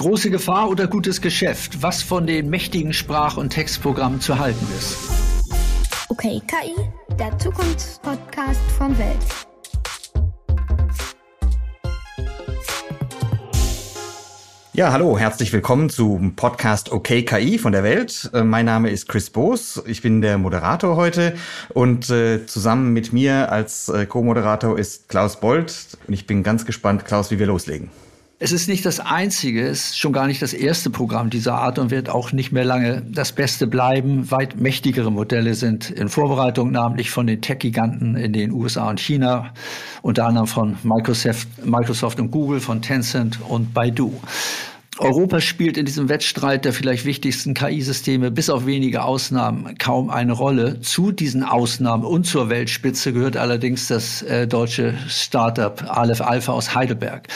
Große Gefahr oder gutes Geschäft? Was von den mächtigen Sprach- und Textprogrammen zu halten ist? Okay, KI, der Zukunftspodcast von Welt. Ja, hallo, herzlich willkommen zum Podcast OK KI von der Welt. Äh, mein Name ist Chris Boos, ich bin der Moderator heute und äh, zusammen mit mir als äh, Co-Moderator ist Klaus Bold und ich bin ganz gespannt, Klaus, wie wir loslegen. Es ist nicht das einzige, es ist schon gar nicht das erste Programm dieser Art und wird auch nicht mehr lange das Beste bleiben. Weit mächtigere Modelle sind in Vorbereitung, namentlich von den Tech-Giganten in den USA und China, unter anderem von Microsoft, Microsoft und Google, von Tencent und Baidu. Europa spielt in diesem Wettstreit der vielleicht wichtigsten KI-Systeme bis auf wenige Ausnahmen kaum eine Rolle. Zu diesen Ausnahmen und zur Weltspitze gehört allerdings das äh, deutsche Startup Aleph Alpha aus Heidelberg.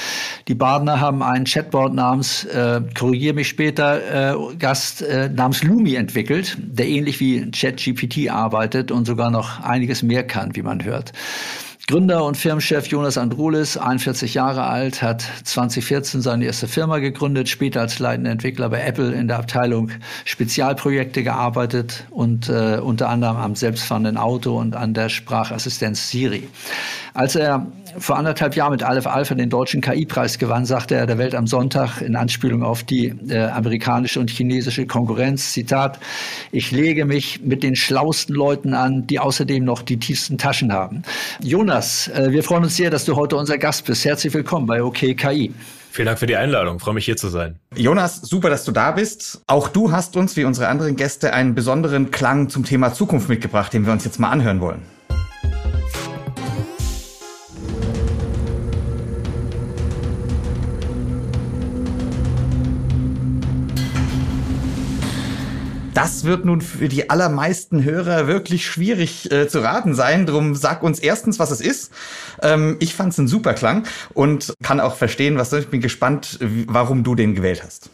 Die Badener haben einen Chatbot namens, äh, korrigiere mich später, äh, Gast äh, namens Lumi entwickelt, der ähnlich wie ChatGPT arbeitet und sogar noch einiges mehr kann, wie man hört. Gründer und Firmenchef Jonas Androulis, 41 Jahre alt, hat 2014 seine erste Firma gegründet, später als leitender Entwickler bei Apple in der Abteilung Spezialprojekte gearbeitet und äh, unter anderem am selbstfahrenden Auto und an der Sprachassistenz Siri. Als er vor anderthalb Jahren mit Aleph Alpha den deutschen KI-Preis gewann, sagte er der Welt am Sonntag in Anspielung auf die äh, amerikanische und chinesische Konkurrenz, Zitat, ich lege mich mit den schlausten Leuten an, die außerdem noch die tiefsten Taschen haben. Jonas, äh, wir freuen uns sehr, dass du heute unser Gast bist. Herzlich willkommen bei OK KI. Vielen Dank für die Einladung. freue mich hier zu sein. Jonas, super, dass du da bist. Auch du hast uns, wie unsere anderen Gäste, einen besonderen Klang zum Thema Zukunft mitgebracht, den wir uns jetzt mal anhören wollen. Das wird nun für die allermeisten Hörer wirklich schwierig äh, zu raten sein. Drum sag uns erstens, was es ist. Ähm, ich fand es ein super Klang und kann auch verstehen, was ich bin gespannt, warum du den gewählt hast.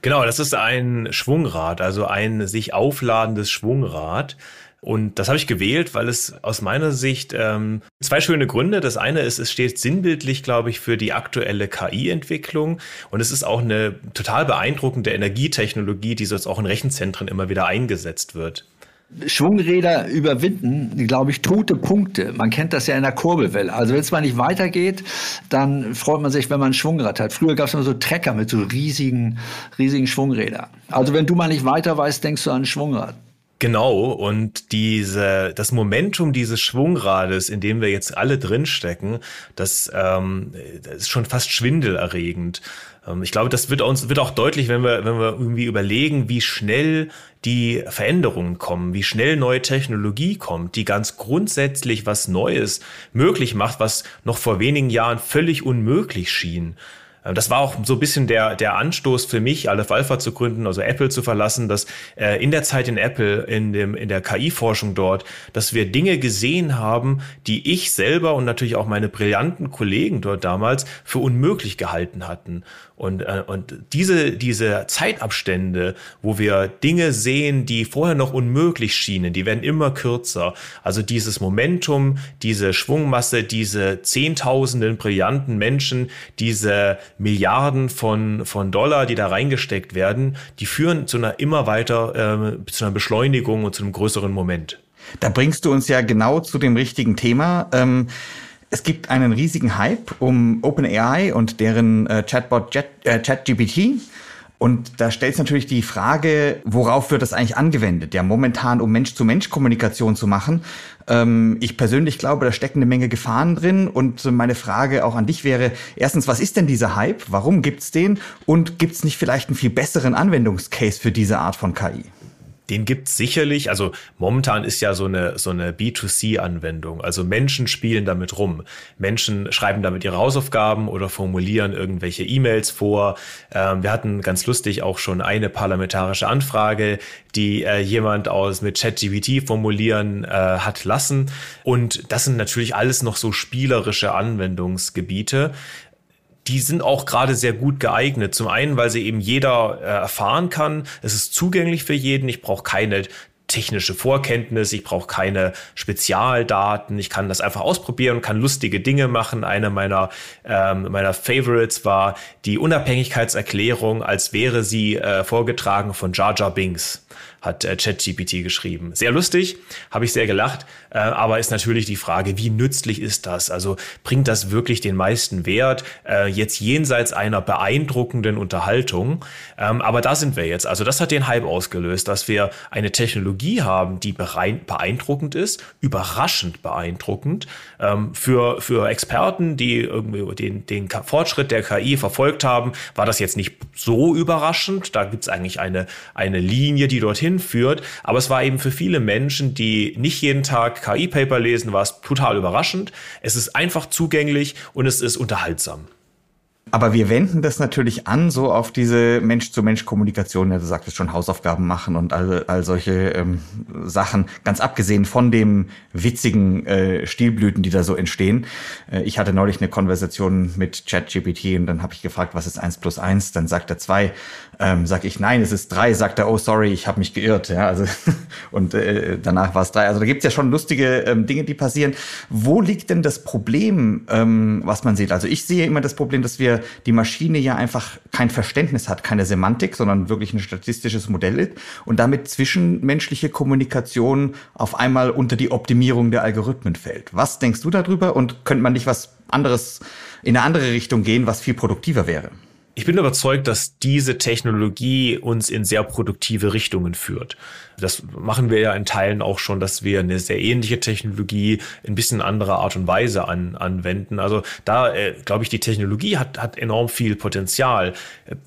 Genau, das ist ein Schwungrad, also ein sich aufladendes Schwungrad. Und das habe ich gewählt, weil es aus meiner Sicht ähm, zwei schöne Gründe. Das eine ist, es steht sinnbildlich, glaube ich, für die aktuelle KI-Entwicklung. Und es ist auch eine total beeindruckende Energietechnologie, die sonst auch in Rechenzentren immer wieder eingesetzt wird. Schwungräder überwinden, glaube ich, tote Punkte. Man kennt das ja in der Kurbelwelle. Also wenn es mal nicht weitergeht, dann freut man sich, wenn man ein Schwungrad hat. Früher gab es immer so Trecker mit so riesigen, riesigen Schwungrädern. Also wenn du mal nicht weiter weißt, denkst du an ein Schwungrad. Genau, und diese, das Momentum dieses Schwungrades, in dem wir jetzt alle drinstecken, das, ähm, das ist schon fast schwindelerregend. Ähm, ich glaube, das wird uns wird auch deutlich, wenn wir, wenn wir irgendwie überlegen, wie schnell die Veränderungen kommen, wie schnell neue Technologie kommt, die ganz grundsätzlich was Neues möglich macht, was noch vor wenigen Jahren völlig unmöglich schien. Äh, das war auch so ein bisschen der, der Anstoß für mich, Aleph Alpha zu gründen, also Apple zu verlassen, dass äh, in der Zeit in Apple, in, dem, in der KI-Forschung dort, dass wir Dinge gesehen haben, die ich selber und natürlich auch meine brillanten Kollegen dort damals für unmöglich gehalten hatten. Und, äh, und diese, diese Zeitabstände, wo wir Dinge sehen, die vorher noch unmöglich schienen, die werden immer kürzer. Also dieses Momentum, diese Schwungmasse, diese Zehntausenden brillanten Menschen, diese Milliarden von, von Dollar, die da reingesteckt werden, die führen zu einer immer weiter, äh, zu einer Beschleunigung und zu einem größeren Moment. Da bringst du uns ja genau zu dem richtigen Thema. Ähm es gibt einen riesigen Hype um OpenAI und deren äh, Chatbot Jet, äh, ChatGPT. Und da stellt sich natürlich die Frage, worauf wird das eigentlich angewendet? Ja, momentan, um Mensch-zu-Mensch-Kommunikation zu machen. Ähm, ich persönlich glaube, da stecken eine Menge Gefahren drin. Und meine Frage auch an dich wäre, erstens, was ist denn dieser Hype? Warum gibt's den? Und gibt's nicht vielleicht einen viel besseren Anwendungscase für diese Art von KI? Den gibt's sicherlich. Also momentan ist ja so eine, so eine B2C-Anwendung. Also Menschen spielen damit rum. Menschen schreiben damit ihre Hausaufgaben oder formulieren irgendwelche E-Mails vor. Ähm, wir hatten ganz lustig auch schon eine parlamentarische Anfrage, die äh, jemand aus mit ChatGPT formulieren äh, hat lassen. Und das sind natürlich alles noch so spielerische Anwendungsgebiete die sind auch gerade sehr gut geeignet. Zum einen, weil sie eben jeder äh, erfahren kann. Es ist zugänglich für jeden. Ich brauche keine technische Vorkenntnis, ich brauche keine Spezialdaten, ich kann das einfach ausprobieren, kann lustige Dinge machen. Eine meiner, ähm, meiner Favorites war die Unabhängigkeitserklärung, als wäre sie äh, vorgetragen von Jar Jar Binks hat äh, ChatGPT geschrieben. Sehr lustig, habe ich sehr gelacht, äh, aber ist natürlich die Frage, wie nützlich ist das? Also bringt das wirklich den meisten Wert, äh, jetzt jenseits einer beeindruckenden Unterhaltung? Ähm, aber da sind wir jetzt. Also das hat den Hype ausgelöst, dass wir eine Technologie haben, die beeindruckend ist, überraschend beeindruckend. Ähm, für, für Experten, die irgendwie den, den Fortschritt der KI verfolgt haben, war das jetzt nicht so überraschend. Da gibt es eigentlich eine, eine Linie, die dorthin hinführt. Aber es war eben für viele Menschen, die nicht jeden Tag KI-Paper lesen, war es total überraschend. Es ist einfach zugänglich und es ist unterhaltsam. Aber wir wenden das natürlich an, so auf diese Mensch-zu-Mensch-Kommunikation. Ja, du sagtest schon, Hausaufgaben machen und all, all solche ähm, Sachen. Ganz abgesehen von dem witzigen äh, Stilblüten, die da so entstehen. Äh, ich hatte neulich eine Konversation mit ChatGPT und dann habe ich gefragt, was ist eins plus eins? Dann sagt er zwei. Ähm, sag ich, nein, es ist drei. Sagt er, oh sorry, ich habe mich geirrt. Ja, also und äh, danach war es drei. Also da gibt's ja schon lustige ähm, Dinge, die passieren. Wo liegt denn das Problem, ähm, was man sieht? Also ich sehe immer das Problem, dass wir die Maschine ja einfach kein Verständnis hat, keine Semantik, sondern wirklich ein statistisches Modell ist und damit zwischenmenschliche Kommunikation auf einmal unter die Optimierung der Algorithmen fällt. Was denkst du darüber und könnte man nicht was anderes in eine andere Richtung gehen, was viel produktiver wäre? Ich bin überzeugt, dass diese Technologie uns in sehr produktive Richtungen führt. Das machen wir ja in Teilen auch schon, dass wir eine sehr ähnliche Technologie in ein bisschen anderer Art und Weise an, anwenden. Also da äh, glaube ich, die Technologie hat, hat enorm viel Potenzial.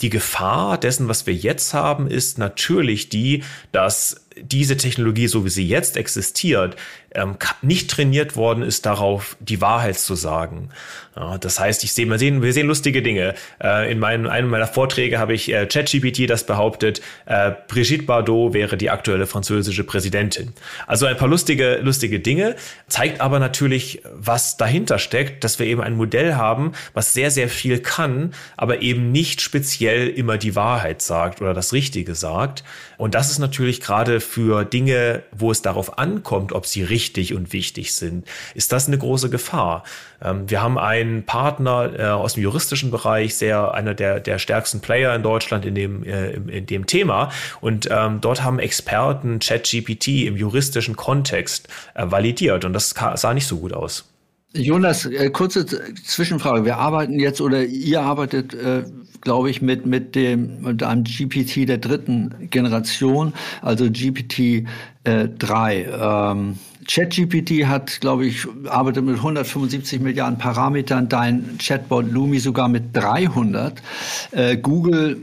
Die Gefahr dessen, was wir jetzt haben, ist natürlich die, dass diese Technologie, so wie sie jetzt existiert, ähm, nicht trainiert worden ist, darauf die Wahrheit zu sagen. Ja, das heißt, ich sehe, wir sehen, wir sehen lustige Dinge. Äh, in meinem, einem meiner Vorträge habe ich äh, ChatGPT das behauptet, äh, Brigitte Bardot wäre die aktuelle französische Präsidentin. Also ein paar lustige, lustige Dinge, zeigt aber natürlich, was dahinter steckt, dass wir eben ein Modell haben, was sehr, sehr viel kann, aber eben nicht speziell immer die Wahrheit sagt oder das Richtige sagt. Und das ist natürlich gerade für Dinge, wo es darauf ankommt, ob sie richtig und wichtig sind, ist das eine große Gefahr. Ähm, wir haben einen Partner äh, aus dem juristischen Bereich, sehr einer der, der stärksten Player in Deutschland in dem, äh, in dem Thema. Und ähm, dort haben Experten ChatGPT im juristischen Kontext äh, validiert. Und das sah nicht so gut aus. Jonas, äh, kurze Zwischenfrage. Wir arbeiten jetzt oder ihr arbeitet, äh, glaube ich, mit, mit, dem, mit einem GPT der dritten Generation, also GPT äh, 3. Ähm, ChatGPT hat, glaube ich, arbeitet mit 175 Milliarden Parametern, dein Chatbot Lumi sogar mit 300. Äh, Google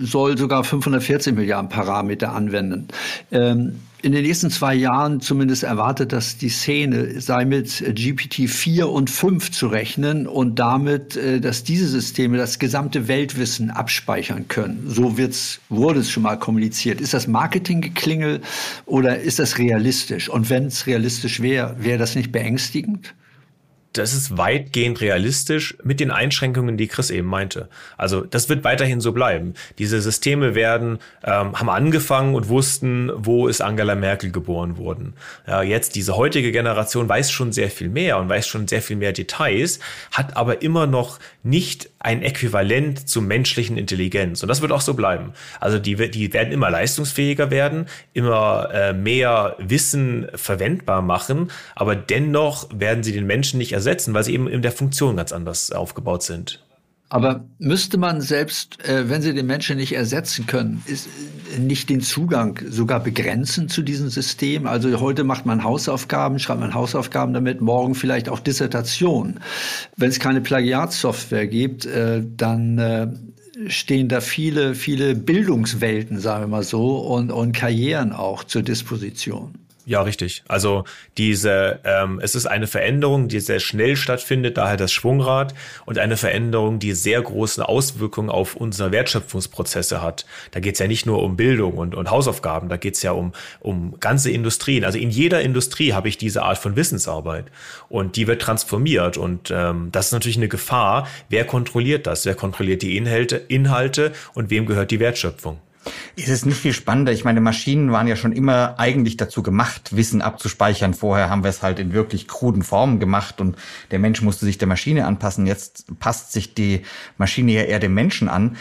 soll sogar 540 Milliarden Parameter anwenden. Ähm, in den nächsten zwei Jahren zumindest erwartet, dass die Szene sei mit GPT 4 und 5 zu rechnen und damit, äh, dass diese Systeme das gesamte Weltwissen abspeichern können. So wird's, wurde es schon mal kommuniziert. Ist das Marketinggeklingel oder ist das realistisch? Und wenn es realistisch wäre, wäre das nicht beängstigend? Das ist weitgehend realistisch mit den Einschränkungen, die Chris eben meinte. Also das wird weiterhin so bleiben. Diese Systeme werden, ähm, haben angefangen und wussten, wo ist Angela Merkel geboren worden. Ja, jetzt diese heutige Generation weiß schon sehr viel mehr und weiß schon sehr viel mehr Details, hat aber immer noch nicht ein Äquivalent zur menschlichen Intelligenz. Und das wird auch so bleiben. Also die, die werden immer leistungsfähiger werden, immer äh, mehr Wissen verwendbar machen, aber dennoch werden sie den Menschen nicht ersetzen, weil sie eben in der Funktion ganz anders aufgebaut sind. Aber müsste man selbst, äh, wenn sie den Menschen nicht ersetzen können, ist, äh, nicht den Zugang sogar begrenzen zu diesem System? Also heute macht man Hausaufgaben, schreibt man Hausaufgaben damit, morgen vielleicht auch Dissertation. Wenn es keine Plagiatsoftware gibt, äh, dann äh, stehen da viele, viele Bildungswelten, sagen wir mal so, und, und Karrieren auch zur Disposition. Ja, richtig. Also diese, ähm, es ist eine Veränderung, die sehr schnell stattfindet, daher das Schwungrad und eine Veränderung, die sehr große Auswirkungen auf unsere Wertschöpfungsprozesse hat. Da geht es ja nicht nur um Bildung und, und Hausaufgaben, da geht es ja um, um ganze Industrien. Also in jeder Industrie habe ich diese Art von Wissensarbeit und die wird transformiert und ähm, das ist natürlich eine Gefahr. Wer kontrolliert das? Wer kontrolliert die Inhalte, Inhalte und wem gehört die Wertschöpfung? Ist es nicht viel spannender? Ich meine, Maschinen waren ja schon immer eigentlich dazu gemacht, Wissen abzuspeichern. Vorher haben wir es halt in wirklich kruden Formen gemacht und der Mensch musste sich der Maschine anpassen. Jetzt passt sich die Maschine ja eher dem Menschen an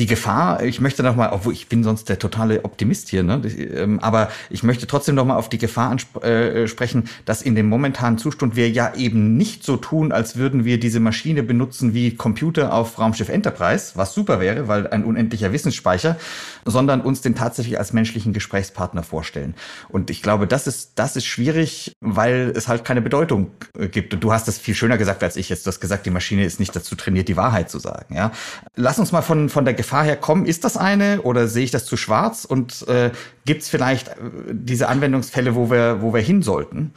die Gefahr, ich möchte noch mal, obwohl ich bin sonst der totale Optimist hier, ne? Ähm, aber ich möchte trotzdem noch mal auf die Gefahr ansprechen, äh, dass in dem momentanen Zustand wir ja eben nicht so tun, als würden wir diese Maschine benutzen wie Computer auf Raumschiff Enterprise, was super wäre, weil ein unendlicher Wissensspeicher, sondern uns den tatsächlich als menschlichen Gesprächspartner vorstellen. Und ich glaube, das ist, das ist schwierig, weil es halt keine Bedeutung äh, gibt. Und du hast es viel schöner gesagt als ich jetzt. Du hast gesagt, die Maschine ist nicht dazu trainiert, die Wahrheit zu sagen. Ja, lass uns mal von von der Gefahr herkommen? Ist das eine oder sehe ich das zu schwarz? Und äh, gibt es vielleicht äh, diese Anwendungsfälle, wo wir, wo wir hin sollten,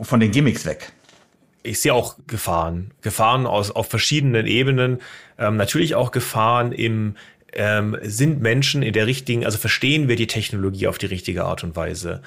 von den Gimmicks weg? ich sehe auch Gefahren. Gefahren aus, auf verschiedenen Ebenen. Ähm, natürlich auch Gefahren im, ähm, sind Menschen in der richtigen, also verstehen wir die Technologie auf die richtige Art und Weise.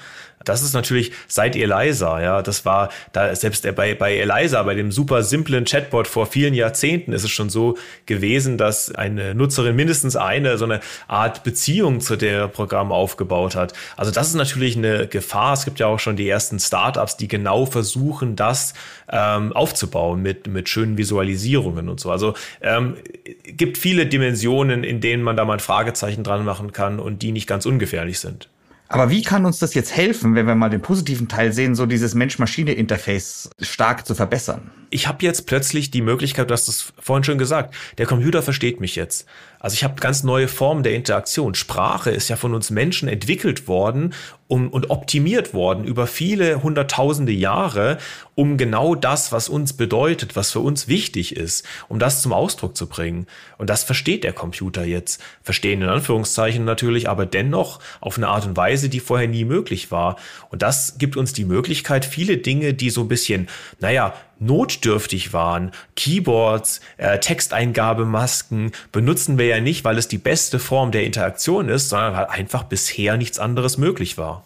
Das ist natürlich seit Eliza, ja, das war da selbst bei, bei Eliza, bei dem super simplen Chatbot vor vielen Jahrzehnten ist es schon so gewesen, dass eine Nutzerin mindestens eine so eine Art Beziehung zu der Programm aufgebaut hat. Also das ist natürlich eine Gefahr. Es gibt ja auch schon die ersten Startups, die genau versuchen, das ähm, aufzubauen mit, mit schönen Visualisierungen und so. Also ähm, gibt viele Dimensionen, in denen man da mal ein Fragezeichen dran machen kann und die nicht ganz ungefährlich sind. Aber wie kann uns das jetzt helfen, wenn wir mal den positiven Teil sehen, so dieses Mensch-Maschine-Interface stark zu verbessern? Ich habe jetzt plötzlich die Möglichkeit, du hast es vorhin schon gesagt, der Computer versteht mich jetzt. Also ich habe ganz neue Formen der Interaktion. Sprache ist ja von uns Menschen entwickelt worden um, und optimiert worden über viele hunderttausende Jahre, um genau das, was uns bedeutet, was für uns wichtig ist, um das zum Ausdruck zu bringen. Und das versteht der Computer jetzt. Verstehen in Anführungszeichen natürlich, aber dennoch auf eine Art und Weise, die vorher nie möglich war. Und das gibt uns die Möglichkeit, viele Dinge, die so ein bisschen, naja, notdürftig waren. Keyboards, äh, Texteingabemasken benutzen wir ja nicht, weil es die beste Form der Interaktion ist, sondern weil einfach bisher nichts anderes möglich war.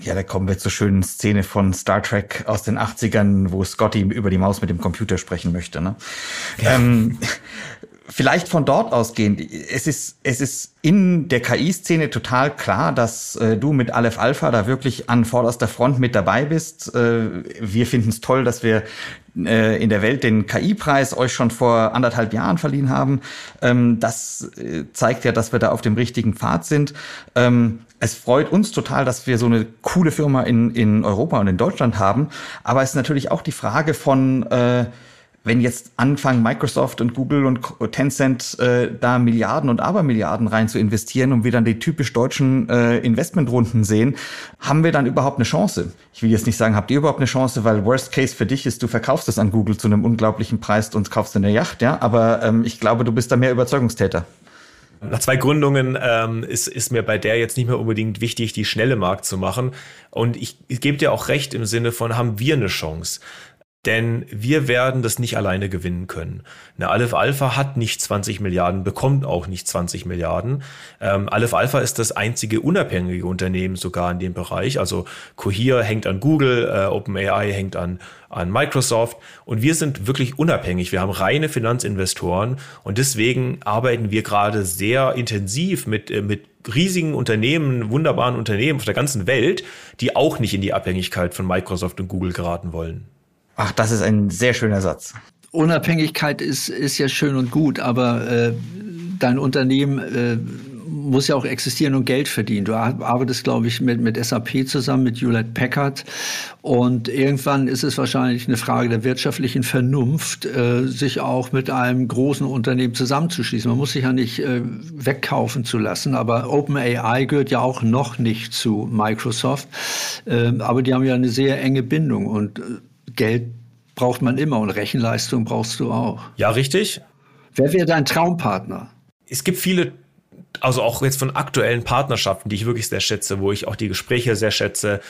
Ja, da kommen wir zur schönen Szene von Star Trek aus den 80ern, wo Scotty über die Maus mit dem Computer sprechen möchte. Ne? Ja. Ähm, vielleicht von dort ausgehend, es ist, es ist in der KI-Szene total klar, dass äh, du mit Aleph Alpha da wirklich an vorderster Front mit dabei bist. Äh, wir finden es toll, dass wir äh, in der Welt den KI-Preis euch schon vor anderthalb Jahren verliehen haben. Ähm, das äh, zeigt ja, dass wir da auf dem richtigen Pfad sind. Ähm, es freut uns total, dass wir so eine coole Firma in, in Europa und in Deutschland haben. Aber es ist natürlich auch die Frage von, äh, wenn jetzt anfangen Microsoft und Google und Tencent äh, da Milliarden und Abermilliarden rein zu investieren und wir dann die typisch deutschen äh, Investmentrunden sehen, haben wir dann überhaupt eine Chance? Ich will jetzt nicht sagen, habt ihr überhaupt eine Chance, weil Worst Case für dich ist, du verkaufst es an Google zu einem unglaublichen Preis und kaufst eine Yacht, ja. Aber ähm, ich glaube, du bist da mehr Überzeugungstäter. Nach zwei Gründungen ähm, ist, ist mir bei der jetzt nicht mehr unbedingt wichtig, die schnelle Markt zu machen. Und ich, ich gebe dir auch recht im Sinne von, haben wir eine Chance? Denn wir werden das nicht alleine gewinnen können. Eine Aleph Alpha hat nicht 20 Milliarden, bekommt auch nicht 20 Milliarden. Ähm, Aleph Alpha ist das einzige unabhängige Unternehmen sogar in dem Bereich. Also Cohere hängt an Google, äh, OpenAI hängt an, an Microsoft und wir sind wirklich unabhängig. Wir haben reine Finanzinvestoren und deswegen arbeiten wir gerade sehr intensiv mit, äh, mit riesigen Unternehmen, wunderbaren Unternehmen auf der ganzen Welt, die auch nicht in die Abhängigkeit von Microsoft und Google geraten wollen. Ach, das ist ein sehr schöner Satz. Unabhängigkeit ist, ist ja schön und gut, aber äh, dein Unternehmen äh, muss ja auch existieren und Geld verdienen. Du arbeitest, glaube ich, mit, mit SAP zusammen, mit Hewlett Packard. Und irgendwann ist es wahrscheinlich eine Frage der wirtschaftlichen Vernunft, äh, sich auch mit einem großen Unternehmen zusammenzuschließen. Man muss sich ja nicht äh, wegkaufen zu lassen, aber OpenAI gehört ja auch noch nicht zu Microsoft. Äh, aber die haben ja eine sehr enge Bindung und äh, Geld braucht man immer und Rechenleistung brauchst du auch. Ja, richtig. Wer wäre dein Traumpartner? Es gibt viele, also auch jetzt von aktuellen Partnerschaften, die ich wirklich sehr schätze, wo ich auch die Gespräche sehr schätze.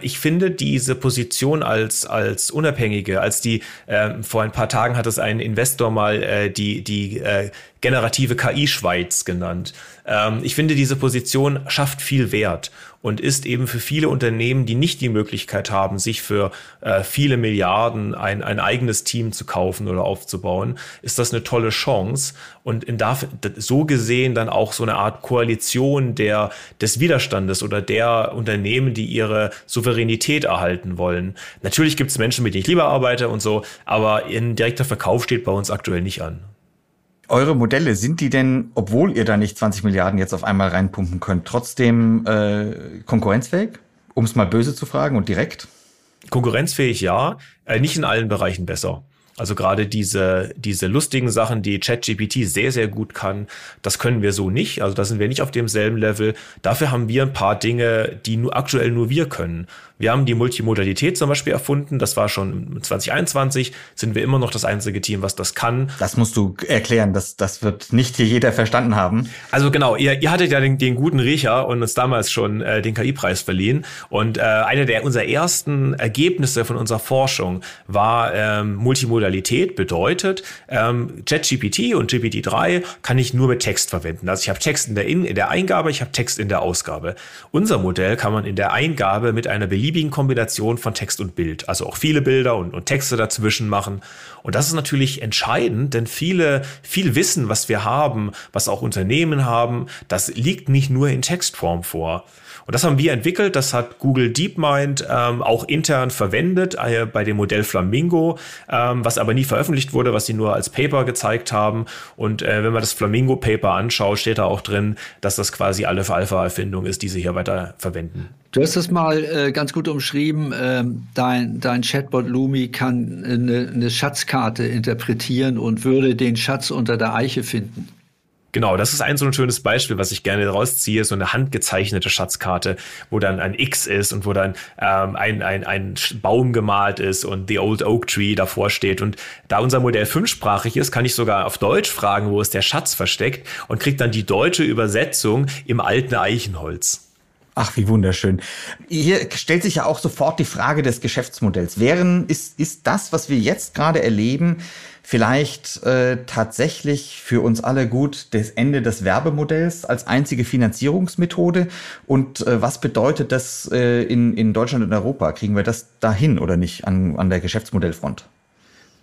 Ich finde diese Position als, als Unabhängige, als die, äh, vor ein paar Tagen hat es ein Investor mal äh, die, die äh, generative KI-Schweiz genannt. Ähm, ich finde, diese Position schafft viel Wert und ist eben für viele Unternehmen, die nicht die Möglichkeit haben, sich für äh, viele Milliarden ein, ein eigenes Team zu kaufen oder aufzubauen, ist das eine tolle Chance und in dafür, so gesehen dann auch so eine Art Koalition der, des Widerstandes oder der Unternehmen, die ihre Souveränität erhalten wollen. Natürlich gibt es Menschen, mit denen ich lieber arbeite und so, aber ein direkter Verkauf steht bei uns aktuell nicht an. Eure Modelle, sind die denn, obwohl ihr da nicht 20 Milliarden jetzt auf einmal reinpumpen könnt, trotzdem äh, konkurrenzfähig? Um es mal böse zu fragen und direkt? Konkurrenzfähig ja, äh, nicht in allen Bereichen besser. Also gerade diese, diese lustigen Sachen, die ChatGPT sehr, sehr gut kann, das können wir so nicht. Also da sind wir nicht auf demselben Level. Dafür haben wir ein paar Dinge, die nur aktuell nur wir können. Wir haben die Multimodalität zum Beispiel erfunden. Das war schon 2021. Sind wir immer noch das einzige Team, was das kann. Das musst du erklären. Das, das wird nicht hier jeder verstanden haben. Also genau, ihr, ihr hattet ja den, den guten Riecher und uns damals schon äh, den KI-Preis verliehen. Und äh, eine der unserer ersten Ergebnisse von unserer Forschung war ähm, Multimodalität bedeutet, ähm, ChatGPT und GPT-3 kann ich nur mit Text verwenden. Also ich habe Text in der, in, in der Eingabe, ich habe Text in der Ausgabe. Unser Modell kann man in der Eingabe mit einer beliebigen Kombination von Text und Bild, also auch viele Bilder und, und Texte dazwischen machen. Und das ist natürlich entscheidend, denn viele, viel Wissen, was wir haben, was auch Unternehmen haben, das liegt nicht nur in Textform vor. Und das haben wir entwickelt, das hat Google DeepMind ähm, auch intern verwendet äh, bei dem Modell Flamingo, ähm, was aber nie veröffentlicht wurde, was sie nur als Paper gezeigt haben. Und äh, wenn man das Flamingo-Paper anschaut, steht da auch drin, dass das quasi alle Alpha-Erfindung ist, die sie hier weiter verwenden. Du hast es mal äh, ganz gut umschrieben. Ähm, dein, dein Chatbot Lumi kann eine, eine Schatzkarte interpretieren und würde den Schatz unter der Eiche finden. Genau, das ist ein so ein schönes Beispiel, was ich gerne rausziehe, so eine handgezeichnete Schatzkarte, wo dann ein X ist und wo dann ähm, ein, ein, ein Baum gemalt ist und The Old Oak Tree davor steht. Und da unser Modell fünfsprachig ist, kann ich sogar auf Deutsch fragen, wo ist der Schatz versteckt und kriege dann die deutsche Übersetzung im alten Eichenholz. Ach, wie wunderschön. Hier stellt sich ja auch sofort die Frage des Geschäftsmodells. Wären, ist, ist das, was wir jetzt gerade erleben, vielleicht äh, tatsächlich für uns alle gut das Ende des Werbemodells als einzige Finanzierungsmethode? Und äh, was bedeutet das äh, in, in Deutschland und Europa? Kriegen wir das dahin oder nicht an, an der Geschäftsmodellfront?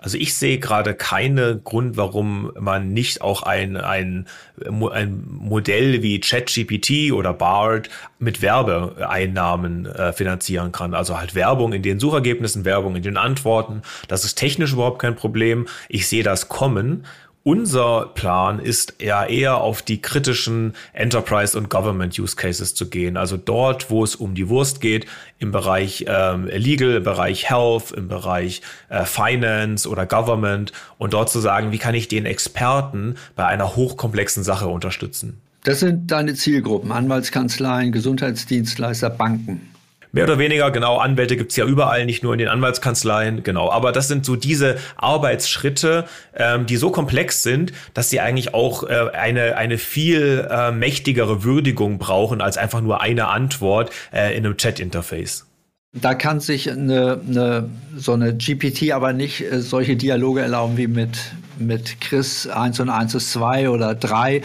Also ich sehe gerade keinen Grund, warum man nicht auch ein, ein, ein Modell wie ChatGPT oder BART mit Werbeeinnahmen äh, finanzieren kann. Also halt Werbung in den Suchergebnissen, Werbung in den Antworten. Das ist technisch überhaupt kein Problem. Ich sehe das kommen. Unser Plan ist ja eher auf die kritischen Enterprise- und Government-Use Cases zu gehen. Also dort, wo es um die Wurst geht, im Bereich ähm, Legal, im Bereich Health, im Bereich äh, Finance oder Government und dort zu sagen, wie kann ich den Experten bei einer hochkomplexen Sache unterstützen. Das sind deine Zielgruppen, Anwaltskanzleien, Gesundheitsdienstleister, Banken. Mehr oder weniger, genau, Anwälte gibt's ja überall, nicht nur in den Anwaltskanzleien, genau. Aber das sind so diese Arbeitsschritte, ähm, die so komplex sind, dass sie eigentlich auch äh, eine, eine viel äh, mächtigere Würdigung brauchen als einfach nur eine Antwort äh, in einem Chat-Interface. Da kann sich eine, eine, so eine GPT aber nicht äh, solche Dialoge erlauben wie mit, mit Chris 1 und 1 ist 2 oder 3,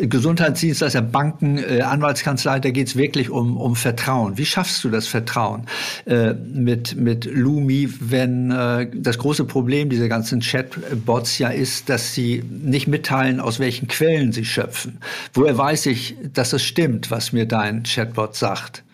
Gesundheitsdienstleister, Banken, äh, Anwaltskanzlei, da geht es wirklich um, um Vertrauen. Wie schaffst du das Vertrauen äh, mit, mit Lumi, wenn äh, das große Problem dieser ganzen Chatbots ja ist, dass sie nicht mitteilen, aus welchen Quellen sie schöpfen? Woher weiß ich, dass es stimmt, was mir dein Chatbot sagt?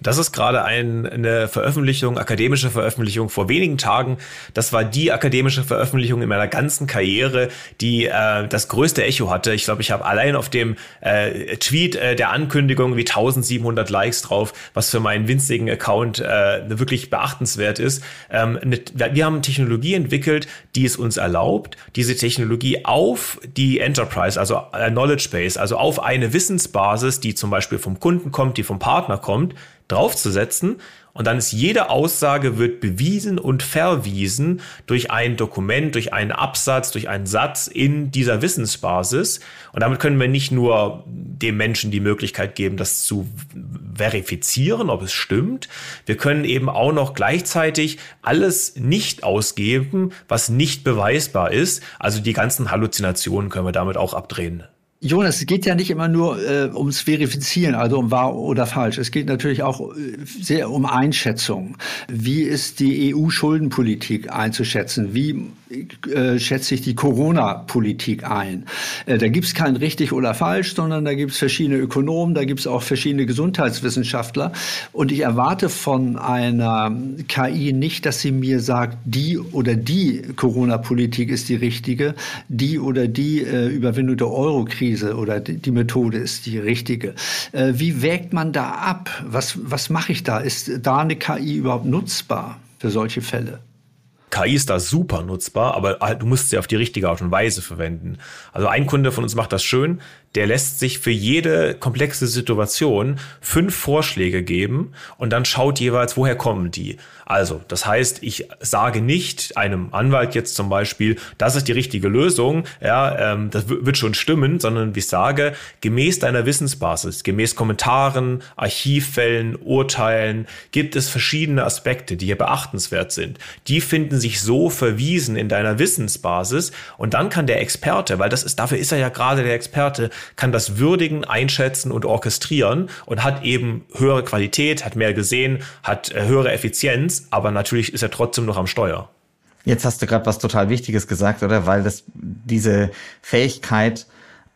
Das ist gerade ein, eine Veröffentlichung, akademische Veröffentlichung vor wenigen Tagen. Das war die akademische Veröffentlichung in meiner ganzen Karriere, die äh, das größte Echo hatte. Ich glaube, ich habe allein auf dem äh, Tweet äh, der Ankündigung wie 1700 Likes drauf, was für meinen winzigen Account äh, wirklich beachtenswert ist. Ähm, ne, wir haben Technologie entwickelt, die es uns erlaubt, diese Technologie auf die Enterprise, also äh, Knowledge Base, also auf eine Wissensbasis, die zum Beispiel vom Kunden kommt, die vom Partner kommt, draufzusetzen und dann ist jede Aussage wird bewiesen und verwiesen durch ein Dokument, durch einen Absatz, durch einen Satz in dieser Wissensbasis. Und damit können wir nicht nur dem Menschen die Möglichkeit geben, das zu verifizieren, ob es stimmt. Wir können eben auch noch gleichzeitig alles nicht ausgeben, was nicht beweisbar ist. Also die ganzen Halluzinationen können wir damit auch abdrehen. Jonas, es geht ja nicht immer nur äh, ums Verifizieren, also um wahr oder falsch. Es geht natürlich auch äh, sehr um Einschätzung. Wie ist die EU-Schuldenpolitik einzuschätzen? Wie äh, schätze ich die Corona-Politik ein? Äh, da gibt es kein richtig oder falsch, sondern da gibt es verschiedene Ökonomen, da gibt es auch verschiedene Gesundheitswissenschaftler. Und ich erwarte von einer KI nicht, dass sie mir sagt, die oder die Corona-Politik ist die richtige, die oder die äh, Überwindung der Euro-Krise Krise oder die Methode ist die richtige. Äh, wie wägt man da ab? Was, was mache ich da? Ist da eine KI überhaupt nutzbar für solche Fälle? KI ist da super nutzbar, aber halt, du musst sie auf die richtige Art und Weise verwenden. Also ein Kunde von uns macht das schön der lässt sich für jede komplexe Situation fünf Vorschläge geben und dann schaut jeweils, woher kommen die. Also, das heißt, ich sage nicht einem Anwalt jetzt zum Beispiel, das ist die richtige Lösung, ja, ähm, das wird schon stimmen, sondern ich sage, gemäß deiner Wissensbasis, gemäß Kommentaren, Archivfällen, Urteilen, gibt es verschiedene Aspekte, die hier beachtenswert sind. Die finden sich so verwiesen in deiner Wissensbasis und dann kann der Experte, weil das ist, dafür ist er ja gerade der Experte, kann das würdigen, einschätzen und orchestrieren und hat eben höhere Qualität, hat mehr gesehen, hat äh, höhere Effizienz, aber natürlich ist er trotzdem noch am Steuer. Jetzt hast du gerade was total Wichtiges gesagt, oder? Weil das diese Fähigkeit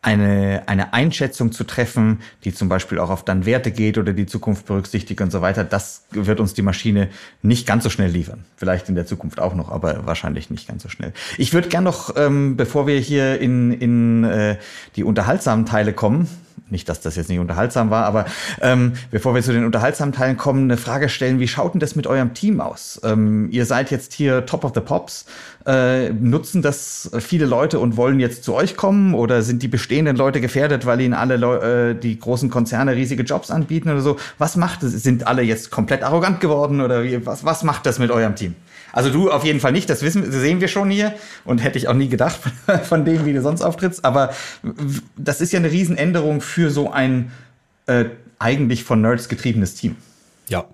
eine, eine Einschätzung zu treffen, die zum Beispiel auch auf dann Werte geht oder die Zukunft berücksichtigt und so weiter, das wird uns die Maschine nicht ganz so schnell liefern. Vielleicht in der Zukunft auch noch, aber wahrscheinlich nicht ganz so schnell. Ich würde gern noch, ähm, bevor wir hier in, in äh, die unterhaltsamen Teile kommen, nicht, dass das jetzt nicht unterhaltsam war, aber ähm, bevor wir zu den unterhaltsamen Teilen kommen, eine Frage stellen, wie schaut denn das mit eurem Team aus? Ähm, ihr seid jetzt hier Top of the Pops. Äh, nutzen das viele Leute und wollen jetzt zu euch kommen oder sind die bestehenden Leute gefährdet, weil ihnen alle Leu äh, die großen Konzerne riesige Jobs anbieten oder so? Was macht es? Sind alle jetzt komplett arrogant geworden oder wie, was, was macht das mit eurem Team? Also du auf jeden Fall nicht, das wissen, sehen wir schon hier und hätte ich auch nie gedacht von dem, wie du sonst auftrittst. Aber das ist ja eine Riesenänderung für so ein äh, eigentlich von Nerds getriebenes Team. Ja,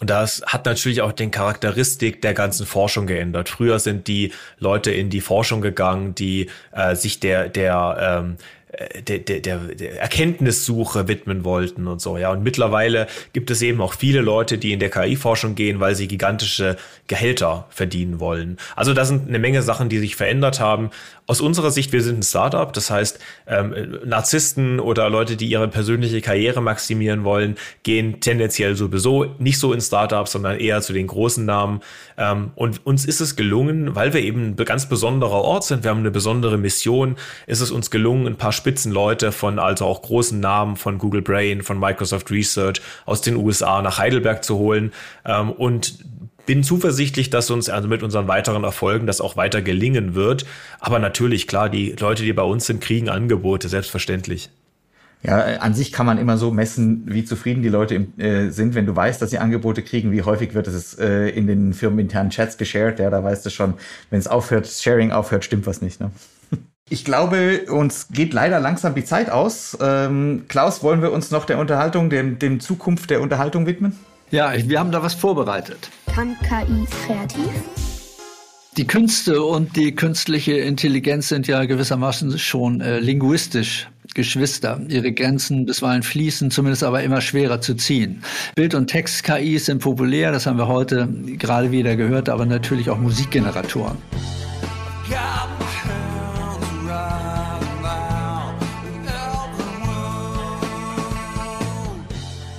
und das hat natürlich auch den Charakteristik der ganzen Forschung geändert. Früher sind die Leute in die Forschung gegangen, die äh, sich der, der ähm, der, der, der Erkenntnissuche widmen wollten und so, ja. Und mittlerweile gibt es eben auch viele Leute, die in der KI-Forschung gehen, weil sie gigantische Gehälter verdienen wollen. Also da sind eine Menge Sachen, die sich verändert haben. Aus unserer Sicht, wir sind ein Startup, das heißt, ähm, Narzissten oder Leute, die ihre persönliche Karriere maximieren wollen, gehen tendenziell sowieso nicht so in Startups, sondern eher zu den großen Namen. Ähm, und uns ist es gelungen, weil wir eben ein ganz besonderer Ort sind, wir haben eine besondere Mission, ist es uns gelungen, ein paar Spitzenleute von also auch großen Namen von Google Brain, von Microsoft Research aus den USA nach Heidelberg zu holen ähm, und bin zuversichtlich, dass uns also mit unseren weiteren Erfolgen das auch weiter gelingen wird. Aber natürlich, klar, die Leute, die bei uns sind, kriegen Angebote, selbstverständlich. Ja, an sich kann man immer so messen, wie zufrieden die Leute äh, sind, wenn du weißt, dass sie Angebote kriegen. Wie häufig wird es äh, in den firmeninternen Chats geshared? Ja, da weißt du schon, wenn es aufhört, Sharing aufhört, stimmt was nicht. Ne? Ich glaube, uns geht leider langsam die Zeit aus. Ähm, Klaus, wollen wir uns noch der Unterhaltung, dem, dem Zukunft der Unterhaltung widmen? Ja, wir haben da was vorbereitet. Kann KI kreativ? Die Künste und die künstliche Intelligenz sind ja gewissermaßen schon äh, linguistisch Geschwister. Ihre Grenzen bisweilen fließen, zumindest aber immer schwerer zu ziehen. Bild- und Text-KIs sind populär, das haben wir heute gerade wieder gehört, aber natürlich auch Musikgeneratoren. Ja.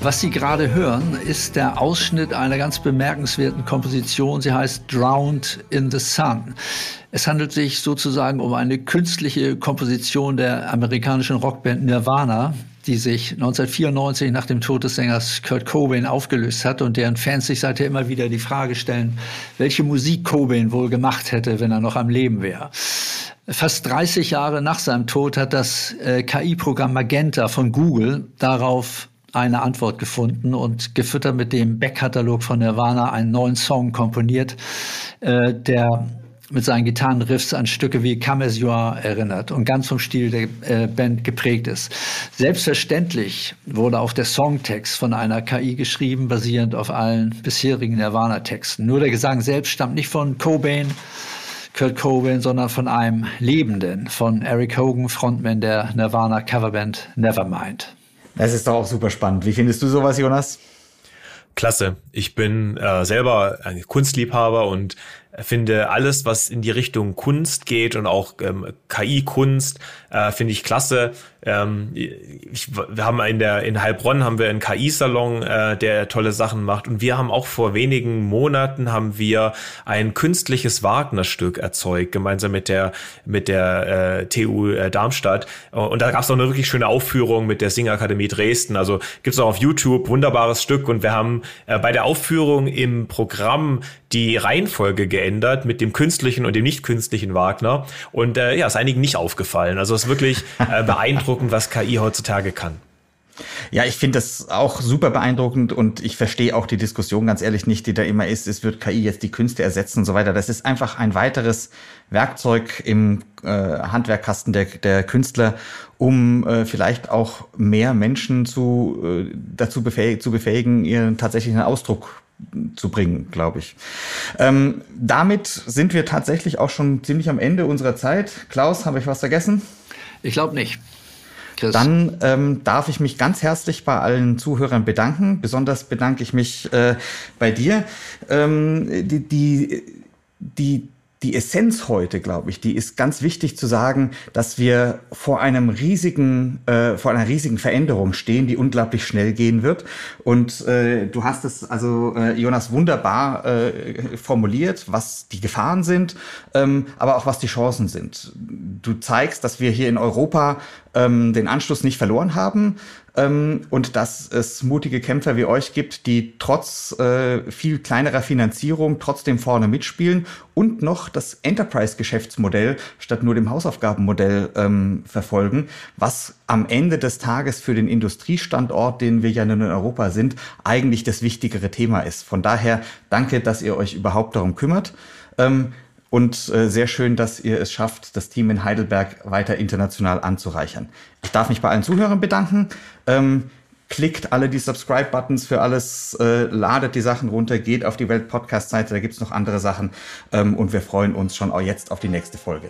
Was Sie gerade hören, ist der Ausschnitt einer ganz bemerkenswerten Komposition. Sie heißt Drowned in the Sun. Es handelt sich sozusagen um eine künstliche Komposition der amerikanischen Rockband Nirvana, die sich 1994 nach dem Tod des Sängers Kurt Cobain aufgelöst hat und deren Fans sich seither immer wieder die Frage stellen, welche Musik Cobain wohl gemacht hätte, wenn er noch am Leben wäre. Fast 30 Jahre nach seinem Tod hat das äh, KI-Programm Magenta von Google darauf eine Antwort gefunden und gefüttert mit dem Backkatalog von Nirvana einen neuen Song komponiert, äh, der mit seinen Gitarrenriffs an Stücke wie Come As You Are erinnert und ganz vom Stil der äh, Band geprägt ist. Selbstverständlich wurde auch der Songtext von einer KI geschrieben, basierend auf allen bisherigen Nirvana-Texten. Nur der Gesang selbst stammt nicht von Cobain, Kurt Cobain, sondern von einem Lebenden, von Eric Hogan, Frontman der Nirvana-Coverband Nevermind. Das ist doch auch super spannend. Wie findest du sowas, Jonas? Klasse. Ich bin äh, selber ein Kunstliebhaber und finde alles, was in die Richtung Kunst geht und auch ähm, KI-Kunst, äh, finde ich klasse. Ähm, ich, wir haben in der in Heilbronn haben wir einen KI-Salon, äh, der tolle Sachen macht und wir haben auch vor wenigen Monaten haben wir ein künstliches Wagner-Stück erzeugt gemeinsam mit der mit der äh, TU äh, Darmstadt und da gab es auch eine wirklich schöne Aufführung mit der Singakademie Dresden. Also gibt's auch auf YouTube wunderbares Stück und wir haben äh, bei der Aufführung im Programm die Reihenfolge geändert mit dem künstlichen und dem nicht künstlichen Wagner und äh, ja, ist einigen nicht aufgefallen. Also es ist wirklich äh, beeindruckend was KI heutzutage kann. Ja, ich finde das auch super beeindruckend und ich verstehe auch die Diskussion ganz ehrlich nicht, die da immer ist, es wird KI jetzt die Künste ersetzen und so weiter. Das ist einfach ein weiteres Werkzeug im äh, Handwerkkasten der, der Künstler, um äh, vielleicht auch mehr Menschen zu, äh, dazu befähig, zu befähigen, ihren tatsächlichen Ausdruck zu bringen, glaube ich. Ähm, damit sind wir tatsächlich auch schon ziemlich am Ende unserer Zeit. Klaus, habe ich was vergessen? Ich glaube nicht. Chris. Dann ähm, darf ich mich ganz herzlich bei allen Zuhörern bedanken. Besonders bedanke ich mich äh, bei dir. Ähm, die, die, die die Essenz heute, glaube ich, die ist ganz wichtig zu sagen, dass wir vor einem riesigen, äh, vor einer riesigen Veränderung stehen, die unglaublich schnell gehen wird. Und äh, du hast es also, äh, Jonas, wunderbar äh, formuliert, was die Gefahren sind, ähm, aber auch was die Chancen sind. Du zeigst, dass wir hier in Europa ähm, den Anschluss nicht verloren haben ähm, und dass es mutige Kämpfer wie euch gibt, die trotz äh, viel kleinerer Finanzierung trotzdem vorne mitspielen und noch das Enterprise-Geschäftsmodell statt nur dem Hausaufgabenmodell ähm, verfolgen, was am Ende des Tages für den Industriestandort, den wir ja in Europa sind, eigentlich das wichtigere Thema ist. Von daher danke, dass ihr euch überhaupt darum kümmert. Ähm, und äh, sehr schön, dass ihr es schafft, das Team in Heidelberg weiter international anzureichern. Ich darf mich bei allen Zuhörern bedanken. Ähm, klickt alle die Subscribe-Buttons für alles, äh, ladet die Sachen runter, geht auf die Welt-Podcast-Seite, da gibt's noch andere Sachen. Ähm, und wir freuen uns schon auch jetzt auf die nächste Folge.